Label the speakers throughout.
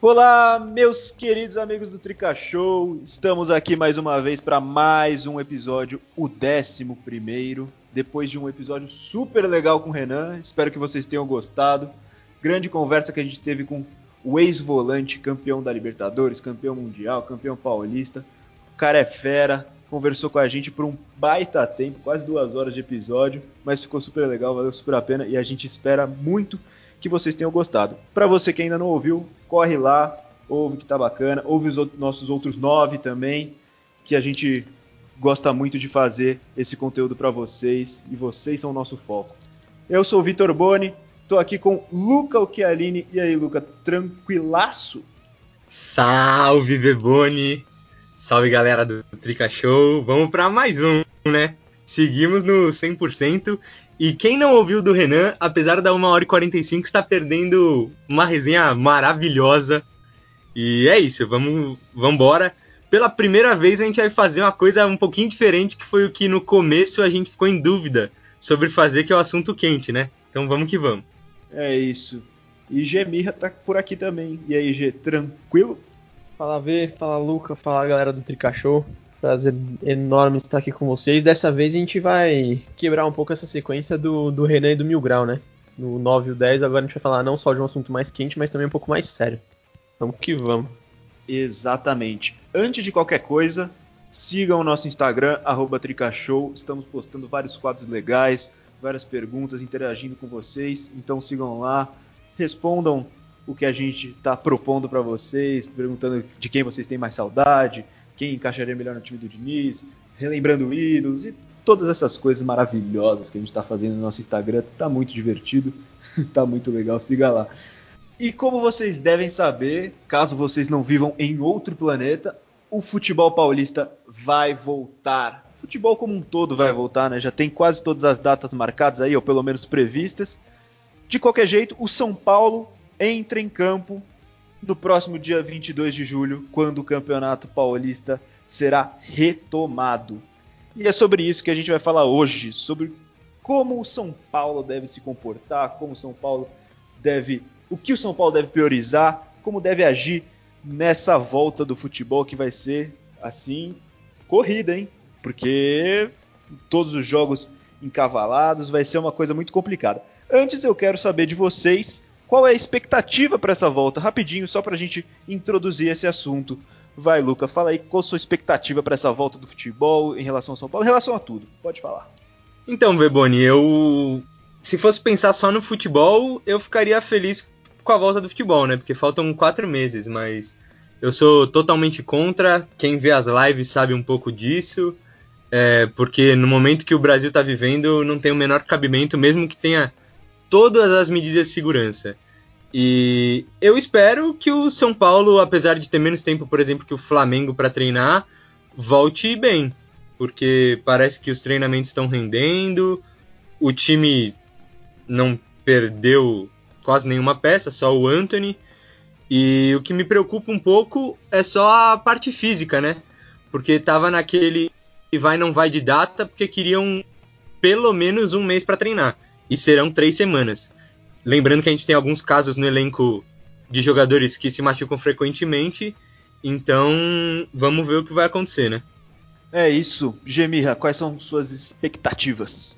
Speaker 1: Olá, meus queridos amigos do Trica Show. Estamos aqui mais uma vez para mais um episódio, o décimo primeiro. Depois de um episódio super legal com o Renan, espero que vocês tenham gostado. Grande conversa que a gente teve com o ex-volante, campeão da Libertadores, campeão mundial, campeão paulista. O cara é fera, conversou com a gente por um baita tempo, quase duas horas de episódio, mas ficou super legal, valeu super a pena e a gente espera muito que vocês tenham gostado. Para você que ainda não ouviu, corre lá, ouve que tá bacana, ouve os nossos outros nove também, que a gente gosta muito de fazer esse conteúdo para vocês e vocês são o nosso foco. Eu sou o Vitor Boni, tô aqui com Luca Occhialini. E aí, Luca, tranquilaço?
Speaker 2: Salve, Beboni! Salve, galera do Trica Show! Vamos para mais um, né? Seguimos no 100% e quem não ouviu do Renan, apesar da 1 hora e 45, está perdendo uma resenha maravilhosa. E é isso, vamos embora. Pela primeira vez a gente vai fazer uma coisa um pouquinho diferente, que foi o que no começo a gente ficou em dúvida sobre fazer, que é o assunto quente, né? Então vamos que vamos.
Speaker 1: É isso. E G Mirra tá por aqui também. E aí, G, tranquilo?
Speaker 3: Fala V, fala Luca, fala galera do Tricachou. Prazer enorme estar aqui com vocês. Dessa vez a gente vai quebrar um pouco essa sequência do, do Renan e do Mil Grau, né? No 9 e o 10, agora a gente vai falar não só de um assunto mais quente, mas também um pouco mais sério. Vamos que vamos.
Speaker 1: Exatamente. Antes de qualquer coisa, sigam o nosso Instagram, Tricashow. Estamos postando vários quadros legais, várias perguntas, interagindo com vocês. Então sigam lá, respondam o que a gente está propondo para vocês, perguntando de quem vocês têm mais saudade, quem encaixaria melhor no time do Diniz, relembrando ídolos e todas essas coisas maravilhosas que a gente está fazendo no nosso Instagram. Tá muito divertido, tá muito legal, siga lá. E como vocês devem saber, caso vocês não vivam em outro planeta, o futebol paulista vai voltar. O futebol como um todo vai voltar, né? Já tem quase todas as datas marcadas aí, ou pelo menos previstas. De qualquer jeito, o São Paulo entra em campo no próximo dia 22 de julho, quando o Campeonato Paulista será retomado. E é sobre isso que a gente vai falar hoje, sobre como o São Paulo deve se comportar, como o São Paulo deve, o que o São Paulo deve priorizar, como deve agir nessa volta do futebol que vai ser assim corrida, hein? Porque todos os jogos encavalados vai ser uma coisa muito complicada. Antes eu quero saber de vocês qual é a expectativa para essa volta? Rapidinho, só para a gente introduzir esse assunto. Vai, Luca, fala aí qual a sua expectativa para essa volta do futebol em relação ao São Paulo, em relação a tudo. Pode falar.
Speaker 2: Então, Veboni, eu. Se fosse pensar só no futebol, eu ficaria feliz com a volta do futebol, né? Porque faltam quatro meses, mas eu sou totalmente contra. Quem vê as lives sabe um pouco disso. É, porque no momento que o Brasil está vivendo, não tem o menor cabimento, mesmo que tenha todas as medidas de segurança. E eu espero que o São Paulo, apesar de ter menos tempo, por exemplo, que o Flamengo para treinar, volte bem, porque parece que os treinamentos estão rendendo, o time não perdeu quase nenhuma peça, só o Anthony. E o que me preocupa um pouco é só a parte física, né? Porque tava naquele vai não vai de data, porque queriam pelo menos um mês para treinar e serão três semanas. Lembrando que a gente tem alguns casos no elenco de jogadores que se machucam frequentemente, então vamos ver o que vai acontecer, né?
Speaker 1: É isso. Gemirra, quais são suas expectativas?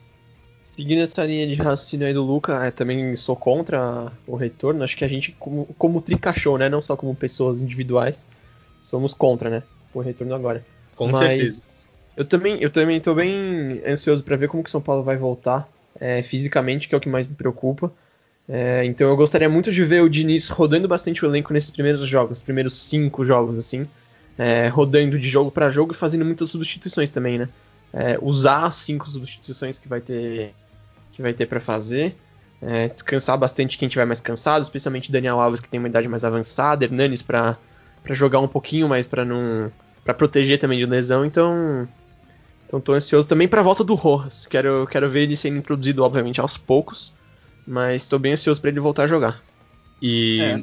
Speaker 3: Seguindo essa linha de raciocínio aí do Luca, é, também sou contra o retorno. Acho que a gente, como, como tricachou, né? Não só como pessoas individuais, somos contra, né? O retorno agora.
Speaker 2: Com Mas certeza.
Speaker 3: Eu também, eu também tô bem ansioso para ver como que o São Paulo vai voltar é, fisicamente, que é o que mais me preocupa. É, então eu gostaria muito de ver o Diniz rodando bastante o elenco nesses primeiros jogos, os primeiros cinco jogos, assim, é, rodando de jogo para jogo e fazendo muitas substituições também, né? É, usar as cinco substituições que vai ter que vai ter para fazer, é, descansar bastante quem tiver mais cansado, especialmente Daniel Alves que tem uma idade mais avançada, Hernanes para jogar um pouquinho mais para não para proteger também de lesão, então então tô ansioso também para a volta do Rojas. Quero, quero ver ele sendo introduzido, obviamente, aos poucos. Mas estou bem ansioso para ele voltar a jogar.
Speaker 2: E é.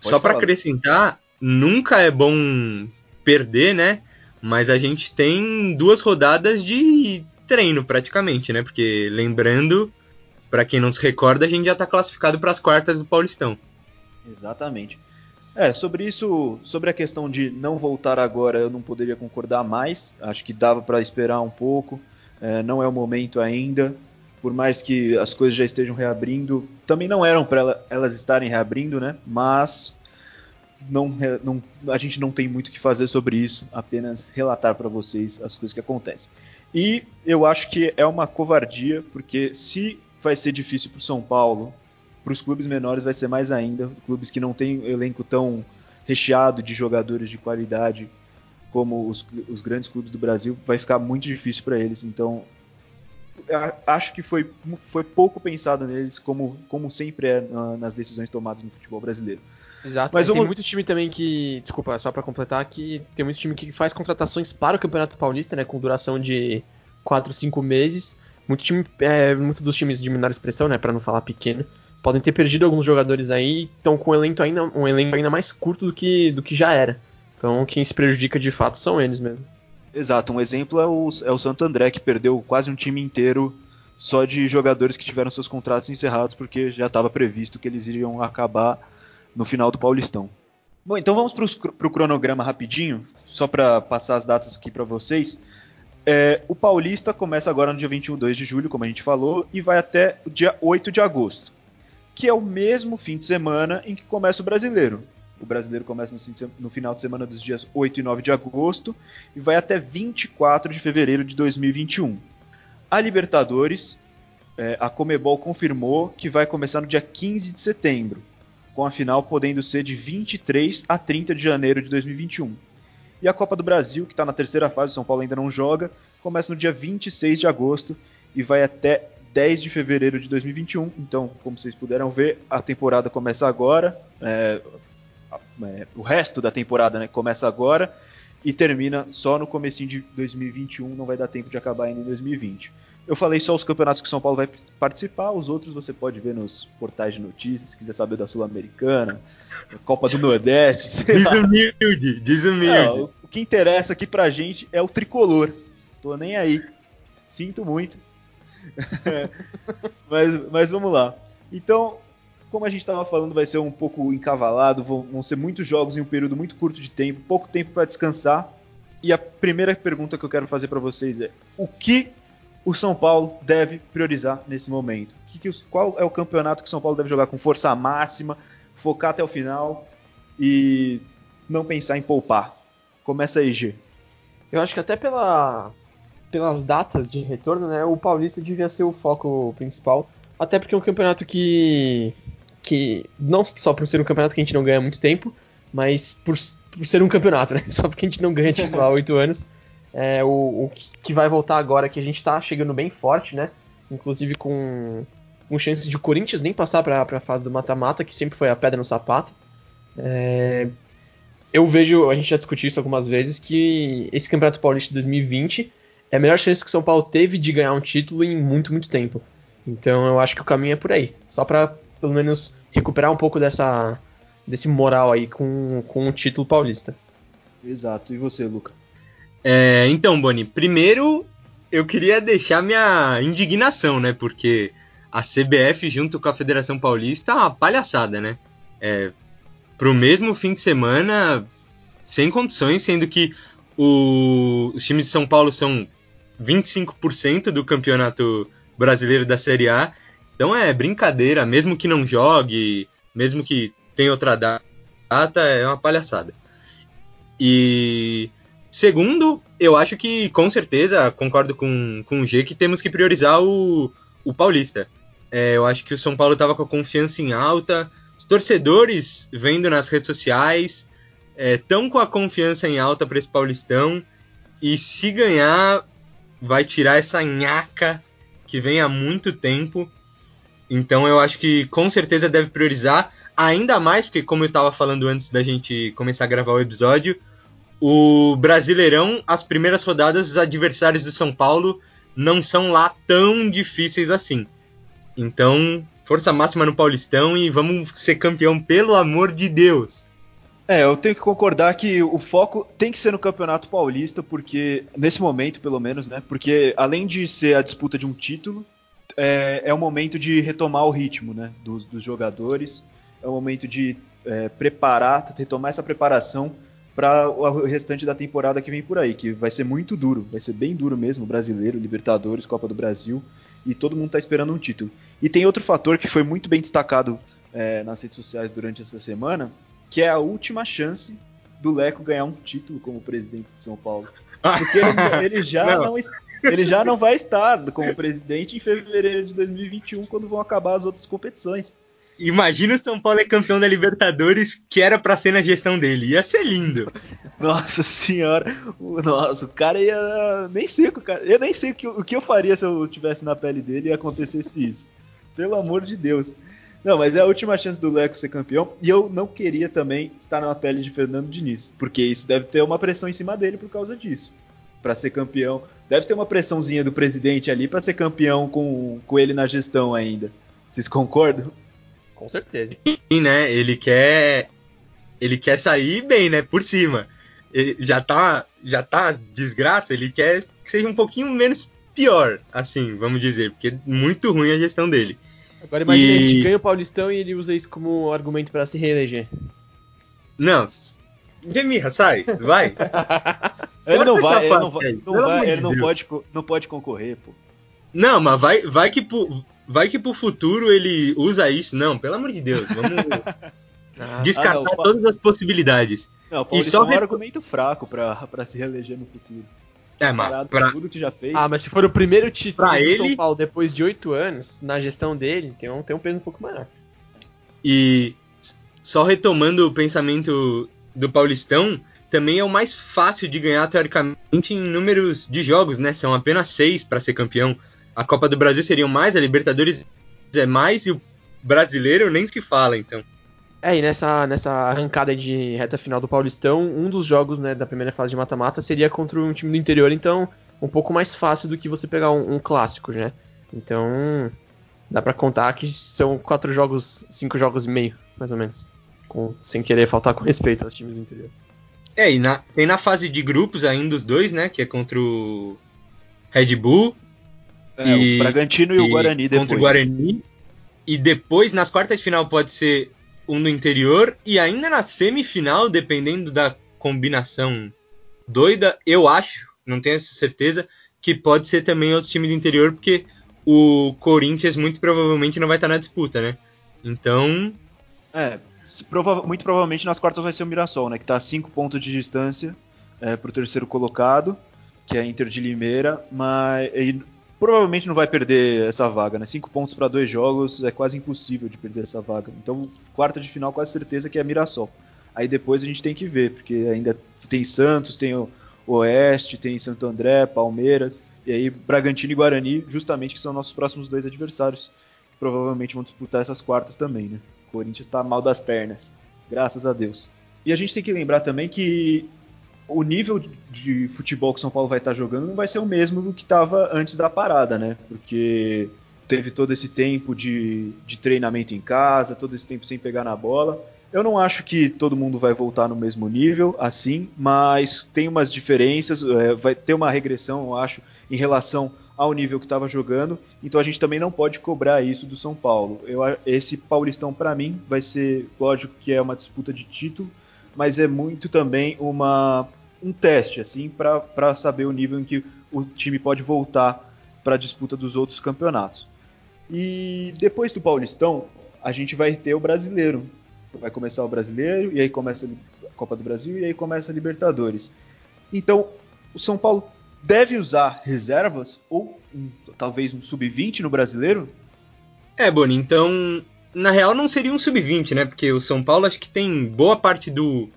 Speaker 2: só para acrescentar, nunca é bom perder, né? Mas a gente tem duas rodadas de treino praticamente, né? Porque lembrando, para quem não se recorda, a gente já está classificado para as quartas do Paulistão.
Speaker 1: Exatamente. É, sobre isso, sobre a questão de não voltar agora, eu não poderia concordar mais. Acho que dava para esperar um pouco. É, não é o momento ainda. Por mais que as coisas já estejam reabrindo, também não eram para ela, elas estarem reabrindo, né? Mas não, não, a gente não tem muito o que fazer sobre isso, apenas relatar para vocês as coisas que acontecem. E eu acho que é uma covardia, porque se vai ser difícil para o São Paulo para os clubes menores vai ser mais ainda. Clubes que não têm elenco tão recheado de jogadores de qualidade como os, os grandes clubes do Brasil, vai ficar muito difícil para eles. Então, acho que foi, foi pouco pensado neles, como, como sempre é na, nas decisões tomadas no futebol brasileiro.
Speaker 3: Exato, mas tem muito time também que, desculpa, só para completar, que tem muito time que faz contratações para o Campeonato Paulista, né, com duração de 4, 5 meses. Muito time, é, muito dos times de menor expressão, né, para não falar pequeno, podem ter perdido alguns jogadores aí, estão com um elenco ainda, um elenco ainda mais curto do que, do que já era. Então quem se prejudica de fato são eles mesmo.
Speaker 1: Exato, um exemplo é o, é o Santo André, que perdeu quase um time inteiro só de jogadores que tiveram seus contratos encerrados, porque já estava previsto que eles iriam acabar no final do Paulistão. Bom, então vamos para o cronograma rapidinho, só para passar as datas aqui para vocês. É, o Paulista começa agora no dia 21 de julho, como a gente falou, e vai até o dia 8 de agosto que é o mesmo fim de semana em que começa o brasileiro. O brasileiro começa no, final de semana dos dias 8 e 9 de agosto e vai até 24 de fevereiro de 2021. A Libertadores, é, a Comebol confirmou que vai começar no dia 15 de setembro, com a final podendo ser de 23 a 30 de janeiro de 2021. E a Copa do Brasil, que está na terceira fase, São Paulo ainda não joga, começa no dia 26 de agosto e vai até 10 de fevereiro de 2021. Então, como vocês puderam ver, a temporada começa agora. É, é, o resto da temporada né, começa agora e termina só no comecinho de 2021. Não vai dar tempo de acabar ainda em 2020. Eu falei só os campeonatos que São Paulo vai participar, os outros você pode ver nos portais de notícias, se quiser saber da Sul-Americana, Copa do Nordeste.
Speaker 2: Desumilde, desumilde. É,
Speaker 1: o, o que interessa aqui pra gente é o tricolor. Tô nem aí. Sinto muito. mas, mas vamos lá. Então, como a gente estava falando, vai ser um pouco encavalado, vão, vão, ser muitos jogos em um período muito curto de tempo, pouco tempo para descansar. E a primeira pergunta que eu quero fazer para vocês é: o que o São Paulo deve priorizar nesse momento? Que que, qual é o campeonato que o São Paulo deve jogar com força máxima, focar até o final e não pensar em poupar? Começa aí, G.
Speaker 3: Eu acho que até pela pelas datas de retorno, né, o Paulista devia ser o foco principal. Até porque é um campeonato que. que não só por ser um campeonato que a gente não ganha há muito tempo, mas por, por ser um campeonato, né? Só porque a gente não ganha tipo, há oito anos. É, o, o que vai voltar agora, que a gente tá chegando bem forte, né? Inclusive com, com chances de o Corinthians nem passar para a fase do mata-mata, que sempre foi a pedra no sapato. É, eu vejo, a gente já discutiu isso algumas vezes, que esse Campeonato Paulista de 2020 é a melhor chance que o São Paulo teve de ganhar um título em muito, muito tempo. Então eu acho que o caminho é por aí. Só para pelo menos recuperar um pouco dessa desse moral aí com, com o título paulista.
Speaker 1: Exato. E você, Luca?
Speaker 2: É, então, Boni, primeiro eu queria deixar minha indignação, né? Porque a CBF junto com a Federação Paulista é uma palhaçada, né? É, pro mesmo fim de semana, sem condições, sendo que o, os times de São Paulo são 25% do campeonato brasileiro da Série A. Então é brincadeira, mesmo que não jogue, mesmo que tenha outra data, é uma palhaçada. E segundo, eu acho que com certeza concordo com, com o G que temos que priorizar o, o Paulista. É, eu acho que o São Paulo estava com a confiança em alta, os torcedores vendo nas redes sociais estão é, com a confiança em alta para esse Paulistão e se ganhar vai tirar essa nhaca que vem há muito tempo. Então eu acho que com certeza deve priorizar, ainda mais porque, como eu estava falando antes da gente começar a gravar o episódio, o Brasileirão, as primeiras rodadas, os adversários do São Paulo não são lá tão difíceis assim. Então, força máxima no Paulistão e vamos ser campeão, pelo amor de Deus.
Speaker 1: É, eu tenho que concordar que o foco tem que ser no Campeonato Paulista, porque nesse momento, pelo menos, né? Porque além de ser a disputa de um título, é, é o momento de retomar o ritmo, né? Dos, dos jogadores. é o momento de é, preparar, retomar essa preparação para o restante da temporada que vem por aí, que vai ser muito duro, vai ser bem duro mesmo, brasileiro, Libertadores, Copa do Brasil, e todo mundo está esperando um título. E tem outro fator que foi muito bem destacado é, nas redes sociais durante essa semana, que é a última chance do Leco ganhar um título como presidente de São Paulo. Porque ele, ele já não. não. ele já não vai estar como presidente em fevereiro de 2021, quando vão acabar as outras competições.
Speaker 2: Imagina o São Paulo é campeão da Libertadores, que era para ser na gestão dele. Ia ser lindo.
Speaker 1: Nossa senhora. Nossa, o cara ia. Nem sei cara. Eu nem sei o que eu faria se eu estivesse na pele dele e acontecesse isso. Pelo amor de Deus. Não, mas é a última chance do Leco ser campeão. E eu não queria também estar na pele de Fernando Diniz. Porque isso deve ter uma pressão em cima dele por causa disso. Para ser campeão. Deve ter uma pressãozinha do presidente ali para ser campeão com, com ele na gestão ainda. Vocês concordam?
Speaker 3: Com certeza.
Speaker 2: Sim, né? Ele quer. Ele quer sair bem, né? Por cima. Ele já tá. Já tá desgraça, ele quer que seja um pouquinho menos pior, assim, vamos dizer, porque é muito ruim a gestão dele.
Speaker 3: Agora imagina, e... a gente ganha o Paulistão e ele usa isso como argumento para se reeleger.
Speaker 2: Não. Gemirra, sai, vai.
Speaker 1: ele não vai, ele não vai, não, vai, ele não pode, não pode concorrer, pô.
Speaker 2: Não, mas vai, vai que vai que pro futuro ele usa isso. Não, pelo amor de Deus, vamos ah, descartar ah, não, todas as possibilidades.
Speaker 1: Não, e só é um argumento fraco pra, pra se reeleger no futuro.
Speaker 2: É, mas pra...
Speaker 3: tudo que já fez. Ah, mas se for o primeiro título pra do ele... São Paulo depois de oito anos, na gestão dele, tem um, tem um peso um pouco maior.
Speaker 2: E só retomando o pensamento do Paulistão, também é o mais fácil de ganhar teoricamente em números de jogos, né? São apenas seis para ser campeão a Copa do Brasil seriam mais, a Libertadores é mais e o brasileiro nem se fala, então.
Speaker 3: É, e nessa, nessa arrancada de reta final do Paulistão, um dos jogos né, da primeira fase de mata-mata seria contra um time do interior, então um pouco mais fácil do que você pegar um, um clássico, né? Então dá para contar que são quatro jogos, cinco jogos e meio, mais ou menos. Com, sem querer faltar com respeito aos times do interior.
Speaker 2: É, e na, tem na fase de grupos ainda os dois, né? Que é contra o Red Bull
Speaker 1: é, e, o Bragantino e, e, o Guarani depois.
Speaker 2: Contra o Guarani. E depois, nas quartas de final, pode ser um do interior. E ainda na semifinal, dependendo da combinação doida, eu acho, não tenho essa certeza, que pode ser também outro time do interior, porque o Corinthians muito provavelmente não vai estar na disputa, né? Então.
Speaker 1: É, prova muito provavelmente nas quartas vai ser o Mirassol, né? Que está a 5 pontos de distância é, para o terceiro colocado, que é Inter de Limeira, mas provavelmente não vai perder essa vaga, né? Cinco pontos para dois jogos é quase impossível de perder essa vaga. Então, quarta de final, quase certeza que é Mirassol. Aí depois a gente tem que ver, porque ainda tem Santos, tem o Oeste, tem Santo André, Palmeiras, e aí Bragantino e Guarani, justamente que são nossos próximos dois adversários. Provavelmente vão disputar essas quartas também, né? O Corinthians está mal das pernas, graças a Deus. E a gente tem que lembrar também que o nível de futebol que o São Paulo vai estar jogando não vai ser o mesmo do que estava antes da parada, né? Porque teve todo esse tempo de, de treinamento em casa, todo esse tempo sem pegar na bola. Eu não acho que todo mundo vai voltar no mesmo nível, assim, mas tem umas diferenças, é, vai ter uma regressão, eu acho, em relação ao nível que estava jogando. Então a gente também não pode cobrar isso do São Paulo. Eu, esse Paulistão, para mim, vai ser, lógico que é uma disputa de título, mas é muito também uma um teste, assim, para saber o nível em que o time pode voltar para a disputa dos outros campeonatos. E depois do Paulistão, a gente vai ter o brasileiro. Vai começar o brasileiro, e aí começa a Copa do Brasil, e aí começa a Libertadores. Então, o São Paulo deve usar reservas, ou um, talvez um sub-20 no brasileiro?
Speaker 2: É, Boni, então, na real não seria um sub-20, né? Porque o São Paulo acho que tem boa parte do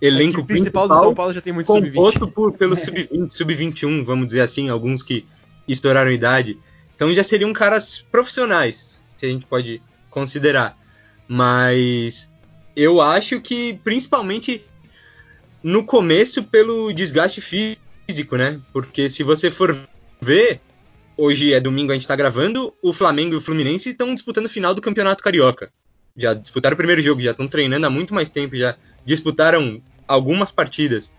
Speaker 2: elenco principal, principal do São Paulo já tem muito composto por, pelo sub-20, sub-21, vamos dizer assim, alguns que estouraram idade. Então já seriam caras profissionais, se a gente pode considerar. Mas eu acho que principalmente no começo pelo desgaste físico, né? Porque se você for ver, hoje é domingo, a gente tá gravando, o Flamengo e o Fluminense estão disputando o final do Campeonato Carioca. Já disputaram o primeiro jogo, já estão treinando há muito mais tempo, já disputaram algumas partidas.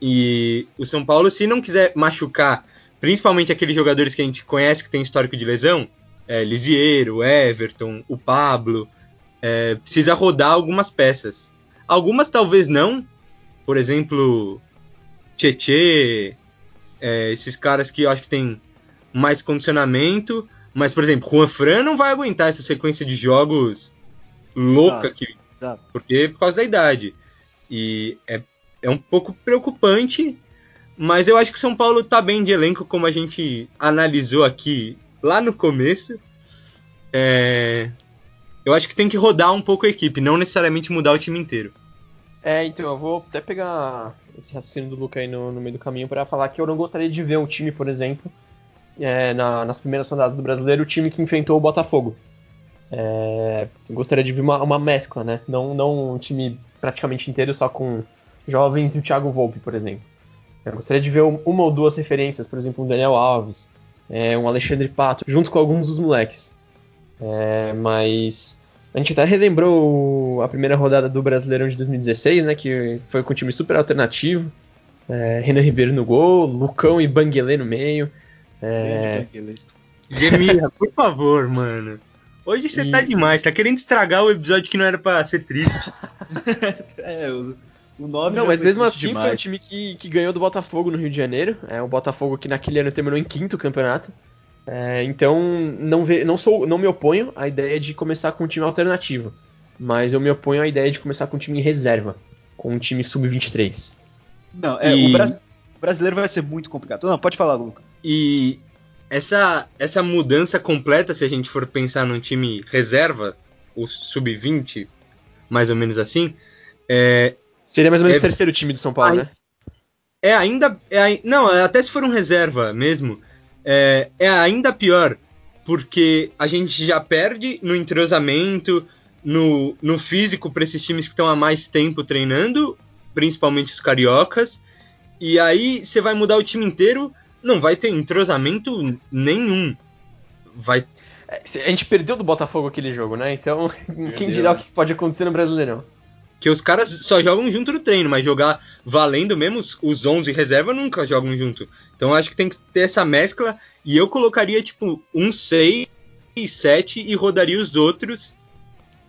Speaker 2: E o São Paulo, se não quiser machucar, principalmente aqueles jogadores que a gente conhece que tem histórico de lesão, é, Lisieiro, Everton, o Pablo, é, precisa rodar algumas peças. Algumas talvez não, por exemplo, Tietê, é, esses caras que eu acho que tem mais condicionamento, mas, por exemplo, Juan Fran não vai aguentar essa sequência de jogos louca,
Speaker 1: Exato,
Speaker 2: que,
Speaker 1: exato.
Speaker 2: porque por causa da idade. E é, é um pouco preocupante, mas eu acho que o São Paulo tá bem de elenco, como a gente analisou aqui lá no começo. É, eu acho que tem que rodar um pouco a equipe, não necessariamente mudar o time inteiro.
Speaker 3: É, então eu vou até pegar esse raciocínio do Luca aí no, no meio do caminho para falar que eu não gostaria de ver um time, por exemplo, é, na- nas primeiras rodadas do brasileiro, o time que enfrentou o Botafogo. É, gostaria de ver uma, uma mescla, né? Não, não um time praticamente inteiro só com jovens e o Thiago Volpe, por exemplo. Eu gostaria de ver um- uma ou duas referências, por exemplo, um Daniel Alves, é, um Alexandre Pato, junto com alguns dos moleques. É, mas a gente até relembrou a primeira rodada do Brasileirão de 2016, né? Que foi com um time super alternativo. É, Renan Ribeiro no gol, Lucão e Banguelê no meio. É,
Speaker 2: por favor, mano. Hoje você
Speaker 3: E-
Speaker 2: tá demais, tá querendo estragar o episódio que não era pra ser triste.
Speaker 1: É, o, o 9
Speaker 3: Não, mas mesmo assim foi um
Speaker 1: demais.
Speaker 3: time que, que ganhou do Botafogo no Rio de Janeiro. É o Botafogo que naquele ano terminou em quinto campeonato. É, então não, ve, não, sou, não me oponho à ideia de começar com um time alternativo. Mas eu me oponho à ideia de começar com um time em reserva. Com um time sub-23.
Speaker 1: Não, é,
Speaker 2: E-
Speaker 1: o, bras- o brasileiro vai ser muito complicado. Não, pode falar, Luca.
Speaker 2: E essa, essa mudança completa, se a gente for pensar num time reserva, o sub-20, mais ou menos assim, é,
Speaker 3: Seria mais ou menos
Speaker 2: É-
Speaker 3: o terceiro time do São Paulo,
Speaker 2: Ai-
Speaker 3: né?
Speaker 2: é ainda. É, não, até se for um reserva mesmo, é, é ainda pior, porque a gente já perde no entrosamento, no, no físico para esses times que estão há mais tempo treinando, principalmente os cariocas, e aí você vai mudar o time inteiro, não vai ter entrosamento nenhum. Vai
Speaker 3: É, A gente perdeu do Botafogo aquele jogo, né? Então, quem
Speaker 1: Perdeu,
Speaker 3: dirá o que pode acontecer no Brasileirão?
Speaker 2: Que os caras só jogam junto no treino, mas jogar valendo mesmo, os- os 11 reserva nunca jogam junto. Então acho que tem que ter essa mescla. E eu colocaria, tipo, um 6 e 7 e rodaria os outros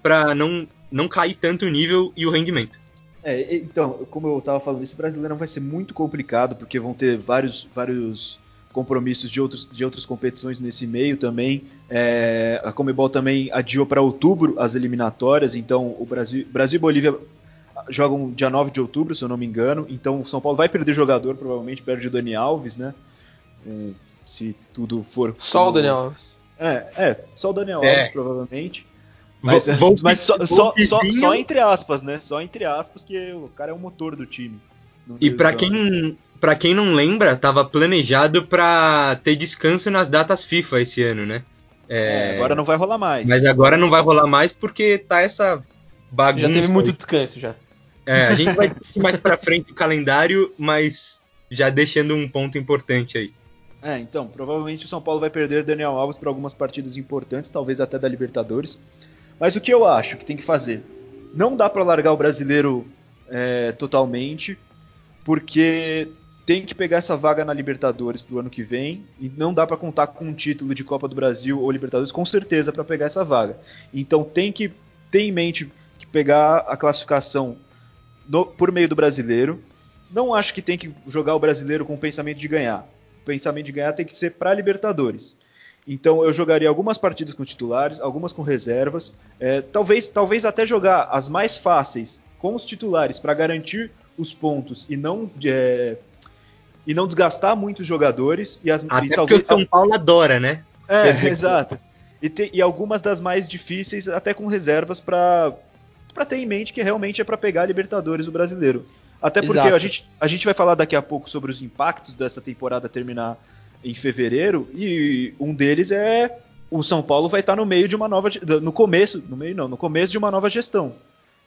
Speaker 2: pra não, não cair tanto o nível e o rendimento.
Speaker 1: É, então, como eu tava falando, esse brasileirão vai ser muito complicado, porque vão ter vários, vários compromissos de, outros, de outras competições nesse meio também. É, a Comebol também adiou para outubro as eliminatórias, então o Brasil, Brasil e Bolívia jogam dia 9 de outubro, se eu não me engano. Então o São Paulo vai perder jogador, provavelmente perde o Dani Alves, né? É, se tudo for.
Speaker 3: Só o
Speaker 1: como-
Speaker 3: Daniel Alves.
Speaker 1: É, é, só o Daniel
Speaker 2: É.
Speaker 1: Alves, provavelmente. Mas,
Speaker 2: vou-
Speaker 1: mas só, só, só, só entre aspas, né? Só entre aspas, que o cara é o motor do time.
Speaker 2: E
Speaker 1: do
Speaker 2: quem, pra quem não lembra, tava planejado pra ter descanso nas datas FIFA esse ano, né?
Speaker 1: É, agora não vai rolar mais.
Speaker 2: Mas agora não vai rolar mais porque tá essa bagunça.
Speaker 3: Já teve muito descanso já.
Speaker 2: É, a gente vai mais pra frente o calendário, mas já deixando um ponto importante aí.
Speaker 1: É, então, provavelmente o São Paulo vai perder Daniel Alves para algumas partidas importantes, talvez até da Libertadores. Mas o que eu acho que tem que fazer? Não dá para largar o brasileiro é, totalmente, porque tem que pegar essa vaga na Libertadores pro ano que vem e não dá para contar com um título de Copa do Brasil ou Libertadores com certeza para pegar essa vaga. Então tem que ter em mente que pegar a classificação no- por meio do brasileiro. Não acho que tem que jogar o brasileiro com o pensamento de ganhar. O pensamento de ganhar tem que ser para Libertadores. Então eu jogaria algumas partidas com titulares, algumas com reservas, é, talvez, talvez até jogar as mais fáceis com os titulares para garantir os pontos e não é, e não desgastar muito os jogadores e, as,
Speaker 2: Até
Speaker 1: e
Speaker 2: porque
Speaker 1: talvez
Speaker 2: o São Paulo adora, né?
Speaker 1: é, exato. E, te- e algumas das mais difíceis, até com reservas para para ter em mente que realmente é para pegar a Libertadores o brasileiro. Até porque
Speaker 3: Exato.
Speaker 1: a gente, a gente vai falar daqui a pouco sobre os impactos dessa temporada terminar em fevereiro e um deles é o São Paulo vai estar no meio de uma nova no começo, no meio não, no começo de uma nova gestão.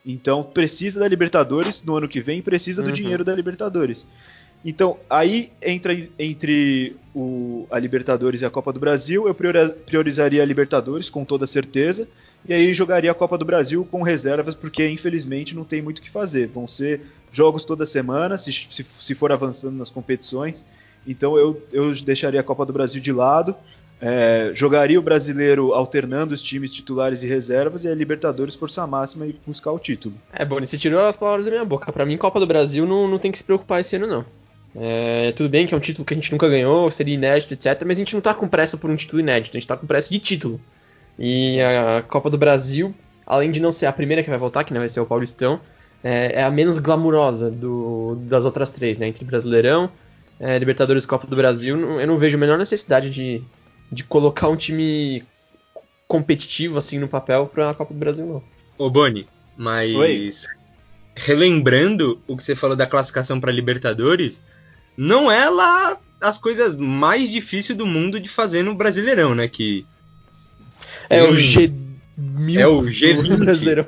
Speaker 1: Então precisa da Libertadores no ano que vem, precisa do
Speaker 3: Uhum.
Speaker 1: dinheiro da Libertadores. Então, aí entra entre o, a Libertadores e a Copa do Brasil, eu priori- priorizaria a Libertadores com toda certeza, e aí jogaria a Copa do Brasil com reservas, porque infelizmente não tem muito o que fazer. Vão ser jogos toda semana, se, se, se for avançando nas competições. Então eu, eu deixaria a Copa do Brasil de lado. é, jogaria o brasileiro alternando os times titulares e reservas e a Libertadores força máxima e buscar o título.
Speaker 3: É, Boni, você tirou as palavras da minha boca. Para mim, Copa do Brasil não, não tem que se preocupar esse ano, não. É, tudo bem que é um título que a gente nunca ganhou, seria inédito, etc. Mas a gente não tá com pressa por um título inédito, a gente tá com pressa de título. E a Copa do Brasil, além de não ser a primeira que vai voltar, que não vai ser o Paulistão, é, é a menos glamurosa do, das outras três, né? Entre Brasileirão, é, Libertadores e Copa do Brasil, eu não vejo a menor necessidade de, de colocar um time competitivo assim no papel para a Copa do Brasil, não.
Speaker 2: Ô Boni, mas Oi. relembrando o que você falou da classificação para Libertadores, não é lá as coisas mais difíceis do mundo de fazer no Brasileirão, né? Que
Speaker 3: é o G
Speaker 2: mil é o G20 brasileirão.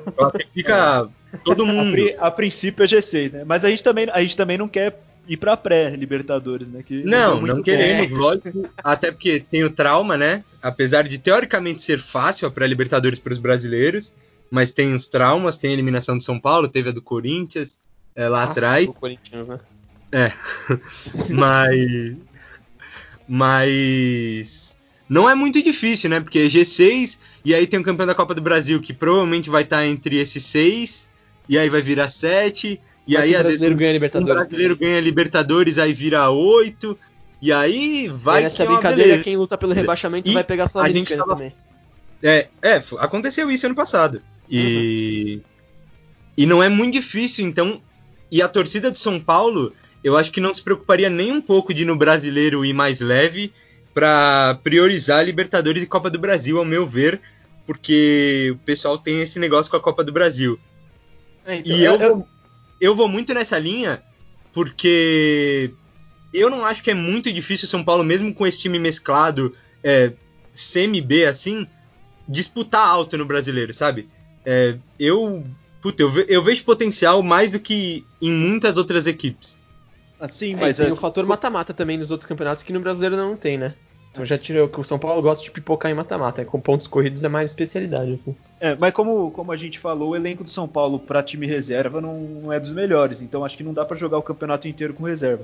Speaker 2: Fica todo mundo.
Speaker 1: A, a, princípio é G6, né? Mas a gente também a gente também não quer ir pra pré-Libertadores, né?
Speaker 2: Que não, não queremos, bom. lógico. Até porque tem o trauma, né? Apesar de teoricamente ser fácil a pré-Libertadores para os brasileiros, mas tem os traumas, tem a eliminação do São Paulo, teve a do Corinthians é, lá ah, atrás. Corinthians, né? É. mas. Mas. Não é muito difícil, né? Porque é G6 e aí tem o campeão da Copa do Brasil que provavelmente vai estar entre esses seis e aí vai virar sete e aí,
Speaker 3: o brasileiro
Speaker 2: vezes,
Speaker 3: ganha Libertadores.
Speaker 2: O brasileiro ganha Libertadores, aí vira 8. E aí vai. E
Speaker 3: nessa que brincadeira, é quem luta pelo rebaixamento e vai pegar sua gente tava... também.
Speaker 2: É, é, aconteceu isso ano passado. E. Uhum. E não é muito difícil, então. E a torcida de São Paulo, eu acho que não se preocuparia nem um pouco de no brasileiro ir mais leve para priorizar Libertadores e Copa do Brasil, ao meu ver, porque o pessoal tem esse negócio com a Copa do Brasil. É, então, e eu, eu, eu vou muito nessa linha porque eu não acho que é muito difícil o São Paulo, mesmo com esse time mesclado, é, semi-B assim, disputar alto no brasileiro, sabe? É, eu, puta, eu, ve eu, vejo potencial mais do que em muitas outras equipes.
Speaker 3: Assim, mas é, tem é... o fator mata-mata também nos outros campeonatos que no brasileiro não tem, né? Então já tirou que o São Paulo gosta de pipocar em mata-mata. É, com pontos corridos é mais especialidade. Assim.
Speaker 1: É, mas como, como a gente falou, o elenco do São Paulo para time reserva não, não, é dos melhores. Então acho que não dá para jogar o campeonato inteiro com reserva.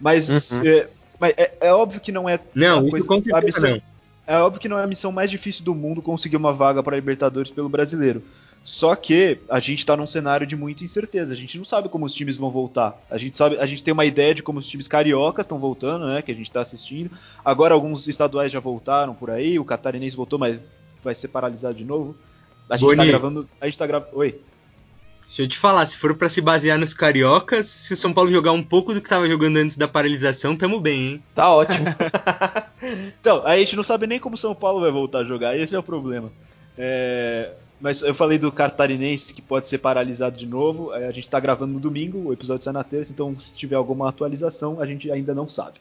Speaker 1: Mas, uhum. é, mas é, é, óbvio que não é
Speaker 2: não, coisa, a missão, não.
Speaker 1: É óbvio que não é a missão mais difícil do mundo conseguir uma vaga para Libertadores pelo brasileiro. Só que a gente está num cenário de muita incerteza. A gente não sabe como os times vão voltar. A gente sabe, a gente tem uma ideia de como os times cariocas estão voltando, né? Que a gente está assistindo. Agora alguns estaduais já voltaram por aí. O catarinense voltou, mas vai ser paralisado de novo. A gente está gravando. A gente tá gravando. Oi.
Speaker 2: Deixa eu te falar, se for para se basear nos cariocas, se o São Paulo jogar um pouco do que estava jogando antes da paralisação, tamo bem, hein?
Speaker 3: Tá ótimo.
Speaker 1: então, a gente não sabe nem como o São Paulo vai voltar a jogar, esse é o problema. É, mas eu falei do Catarinense que pode ser paralisado de novo. A gente está gravando no domingo, o episódio sai na terça, então se tiver alguma atualização, a gente ainda não sabe.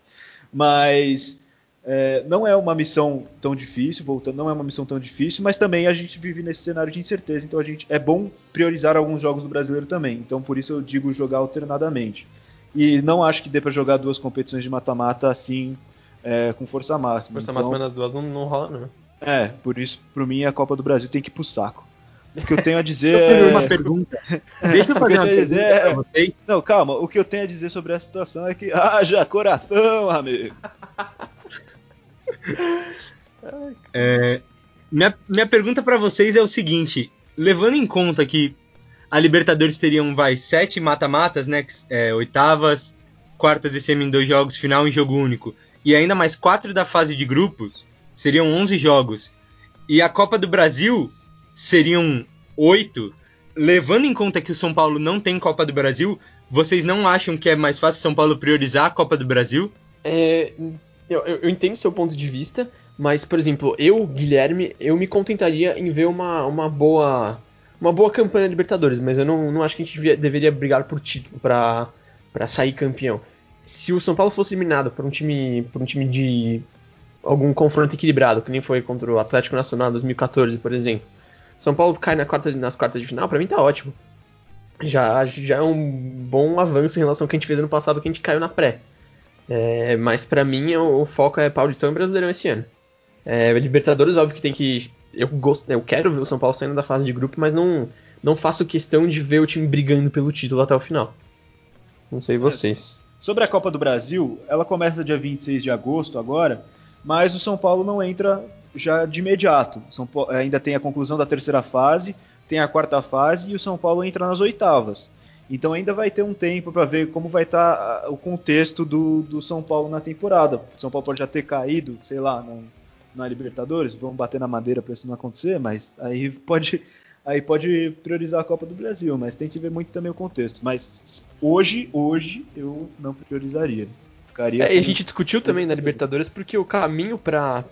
Speaker 1: Mas é, não é uma missão tão difícil, voltando, não é uma missão tão difícil, mas também a gente vive nesse cenário de incerteza, então a gente é bom priorizar alguns jogos do brasileiro também. Então por isso eu digo jogar alternadamente. E não acho que dê para jogar duas competições de mata-mata assim é, com força máxima.
Speaker 3: Força
Speaker 1: então,
Speaker 3: máxima nas duas não, não rola, não.
Speaker 1: É, por isso, para mim, a Copa do Brasil tem que ir pro saco. O que eu tenho a dizer Deixa eu fazer
Speaker 2: uma pergunta. Deixa eu fazer uma pergunta
Speaker 1: é... pra vocês. Não, calma. O que eu tenho a dizer sobre essa situação é que haja coração, amigo.
Speaker 2: é, minha, minha pergunta para vocês é o seguinte: levando em conta que a Libertadores teriam, vai, sete mata-matas, né? É, oitavas, quartas e semi em dois jogos, final em jogo único, e ainda mais quatro da fase de grupos, seriam 11 jogos. E a Copa do Brasil seriam oito. Levando em conta que o São Paulo não tem Copa do Brasil, vocês não acham que é mais fácil São Paulo priorizar a Copa do Brasil?
Speaker 3: É, eu, eu entendo seu ponto de vista, mas, por exemplo, eu, Guilherme, eu me contentaria em ver uma, uma boa uma boa campanha de Libertadores, mas eu não, não acho que a gente devia, deveria brigar por título para sair campeão. Se o São Paulo fosse eliminado por um time por um time de algum confronto equilibrado, que nem foi contra o Atlético Nacional em 2014, por exemplo, são Paulo cai na quarta, nas quartas de final, para mim tá ótimo. Já, já é um bom avanço em relação ao que a gente fez ano passado, que a gente caiu na pré. É, mas para mim o, o, foco é Paulistão e Brasileirão esse ano. É, Libertadores, óbvio que tem que. Eu, gosto, eu quero ver o São Paulo saindo da fase de grupo, mas não, não faço questão de ver o time brigando pelo título até o final. Não sei vocês.
Speaker 1: Sobre a Copa do Brasil, ela começa dia 26 de agosto agora. Mas o São Paulo não entra já de imediato. São Paulo, ainda tem a conclusão da terceira fase, tem a quarta fase e o São Paulo entra nas oitavas. Então ainda vai ter um tempo para ver como vai estar tá o contexto do, do São Paulo na temporada. O São Paulo pode já ter caído, sei lá, na, na Libertadores, vamos bater na madeira para isso não acontecer, mas aí pode aí pode priorizar a Copa do Brasil, mas tem que ver muito também o contexto. Mas hoje, hoje eu não priorizaria.
Speaker 3: Ficaria é, a gente discutiu também na Libertadores porque o caminho para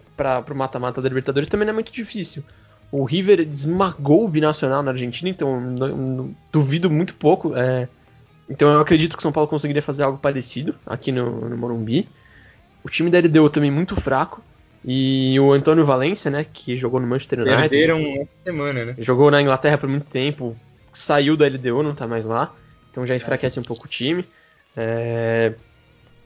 Speaker 3: o mata-mata da Libertadores também não é muito difícil. O River esmagou o Binacional na Argentina, então não, não, duvido muito pouco. É, então eu acredito que o São Paulo conseguiria fazer algo parecido aqui no, no Morumbi. O time da LDU também muito fraco. E o Antônio Valência, né, que jogou no Manchester United.
Speaker 2: Perderam uma semana, né?
Speaker 3: Jogou na Inglaterra por muito tempo, saiu da LDU, não tá mais lá. Então já enfraquece um pouco o time. É...